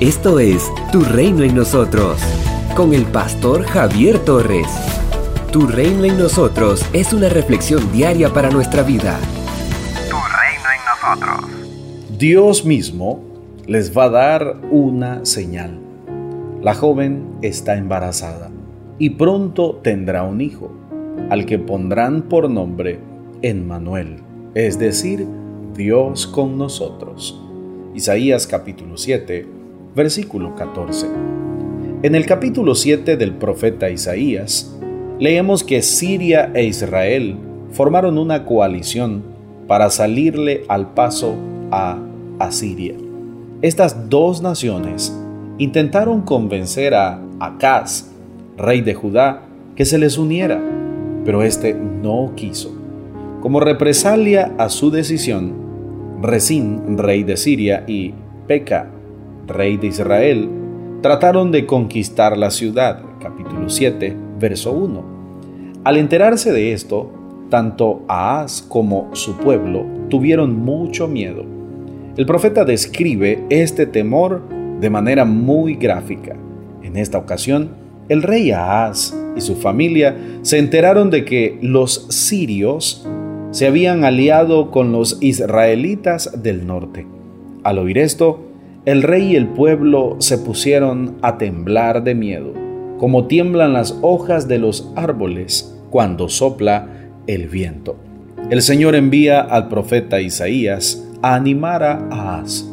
Esto es Tu Reino en Nosotros, con el pastor Javier Torres. Tu Reino en Nosotros es una reflexión diaria para nuestra vida. Tu Reino en Nosotros. Dios mismo les va a dar una señal. La joven está embarazada y pronto tendrá un hijo, al que pondrán por nombre Emmanuel, es decir, Dios con nosotros. Isaías capítulo 7 versículo 14. En el capítulo 7 del profeta Isaías, leemos que Siria e Israel formaron una coalición para salirle al paso a Asiria. Estas dos naciones intentaron convencer a Acaz, rey de Judá, que se les uniera, pero este no quiso. Como represalia a su decisión, Resín, rey de Siria, y Peca, rey de Israel, trataron de conquistar la ciudad. Capítulo 7, verso 1. Al enterarse de esto, tanto Ahaz como su pueblo tuvieron mucho miedo. El profeta describe este temor de manera muy gráfica. En esta ocasión, el rey Ahaz y su familia se enteraron de que los sirios se habían aliado con los israelitas del norte. Al oír esto, el rey y el pueblo se pusieron a temblar de miedo, como tiemblan las hojas de los árboles cuando sopla el viento. El Señor envía al profeta Isaías a animar a Ahaz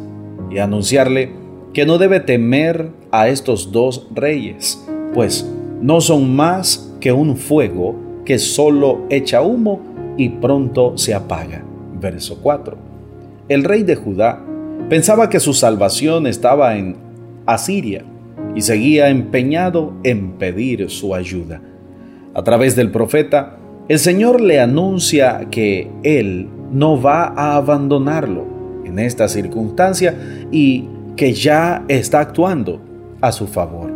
y a anunciarle que no debe temer a estos dos reyes, pues no son más que un fuego que solo echa humo y pronto se apaga. Verso 4. El rey de Judá Pensaba que su salvación estaba en Asiria y seguía empeñado en pedir su ayuda. A través del profeta, el Señor le anuncia que Él no va a abandonarlo en esta circunstancia y que ya está actuando a su favor.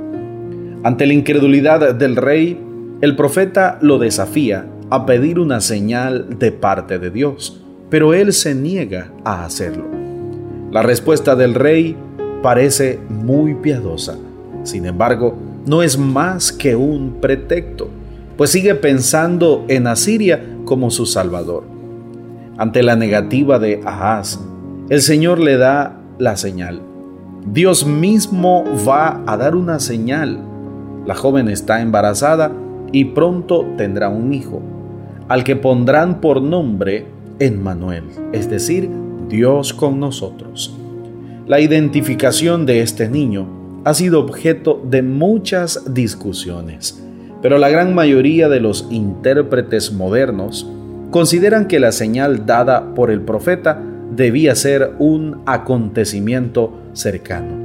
Ante la incredulidad del rey, el profeta lo desafía a pedir una señal de parte de Dios, pero él se niega a hacerlo. La respuesta del rey parece muy piadosa. Sin embargo, no es más que un pretexto, pues sigue pensando en Asiria como su salvador. Ante la negativa de Ahaz, el Señor le da la señal. Dios mismo va a dar una señal. La joven está embarazada y pronto tendrá un hijo, al que pondrán por nombre Emmanuel, es decir, Dios con nosotros. La identificación de este niño ha sido objeto de muchas discusiones, pero la gran mayoría de los intérpretes modernos consideran que la señal dada por el profeta debía ser un acontecimiento cercano.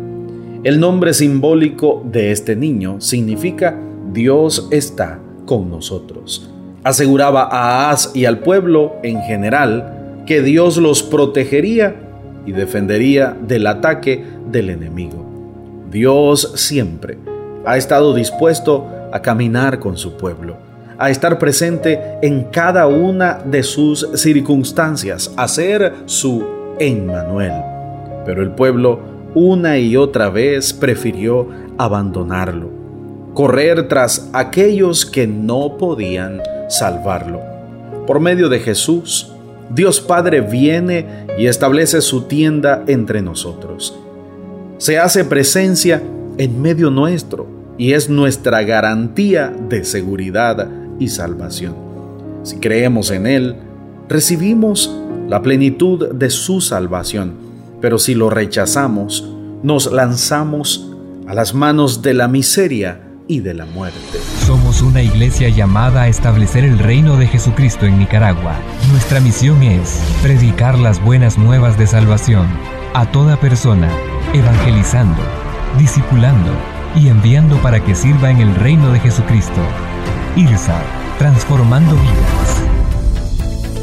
El nombre simbólico de este niño significa Dios está con nosotros. Aseguraba a Ahaz y al pueblo en general que Dios los protegería y defendería del ataque del enemigo. Dios siempre ha estado dispuesto a caminar con su pueblo, a estar presente en cada una de sus circunstancias, a ser su Emmanuel. Pero el pueblo una y otra vez prefirió abandonarlo, correr tras aquellos que no podían salvarlo. Por medio de Jesús, Dios Padre viene y establece su tienda entre nosotros. Se hace presencia en medio nuestro y es nuestra garantía de seguridad y salvación. Si creemos en Él, recibimos la plenitud de su salvación, pero si lo rechazamos, nos lanzamos a las manos de la miseria y de la muerte. Somos una iglesia llamada a establecer el reino de Jesucristo en Nicaragua. Nuestra misión es predicar las buenas nuevas de salvación a toda persona, evangelizando, discipulando y enviando para que sirva en el reino de Jesucristo. IRSA, transformando vidas.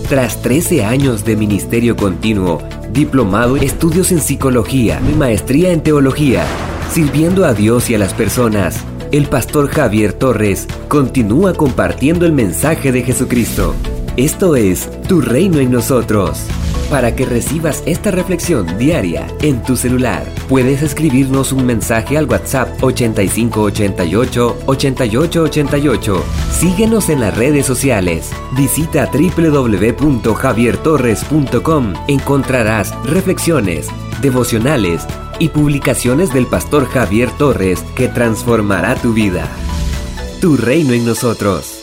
Tras 13 años de ministerio continuo, diplomado, estudios en psicología y maestría en teología, sirviendo a Dios y a las personas, el pastor Javier Torres continúa compartiendo el mensaje de Jesucristo. Esto es Tu Reino en nosotros. para que recibas esta reflexión diaria en tu celular. Puedes escribirnos un mensaje al WhatsApp 8588 8888. Síguenos en las redes sociales. Visita www.javiertorres.com. Encontrarás reflexiones, devocionales y publicaciones del pastor Javier Torres que transformará tu vida. Tu reino en nosotros.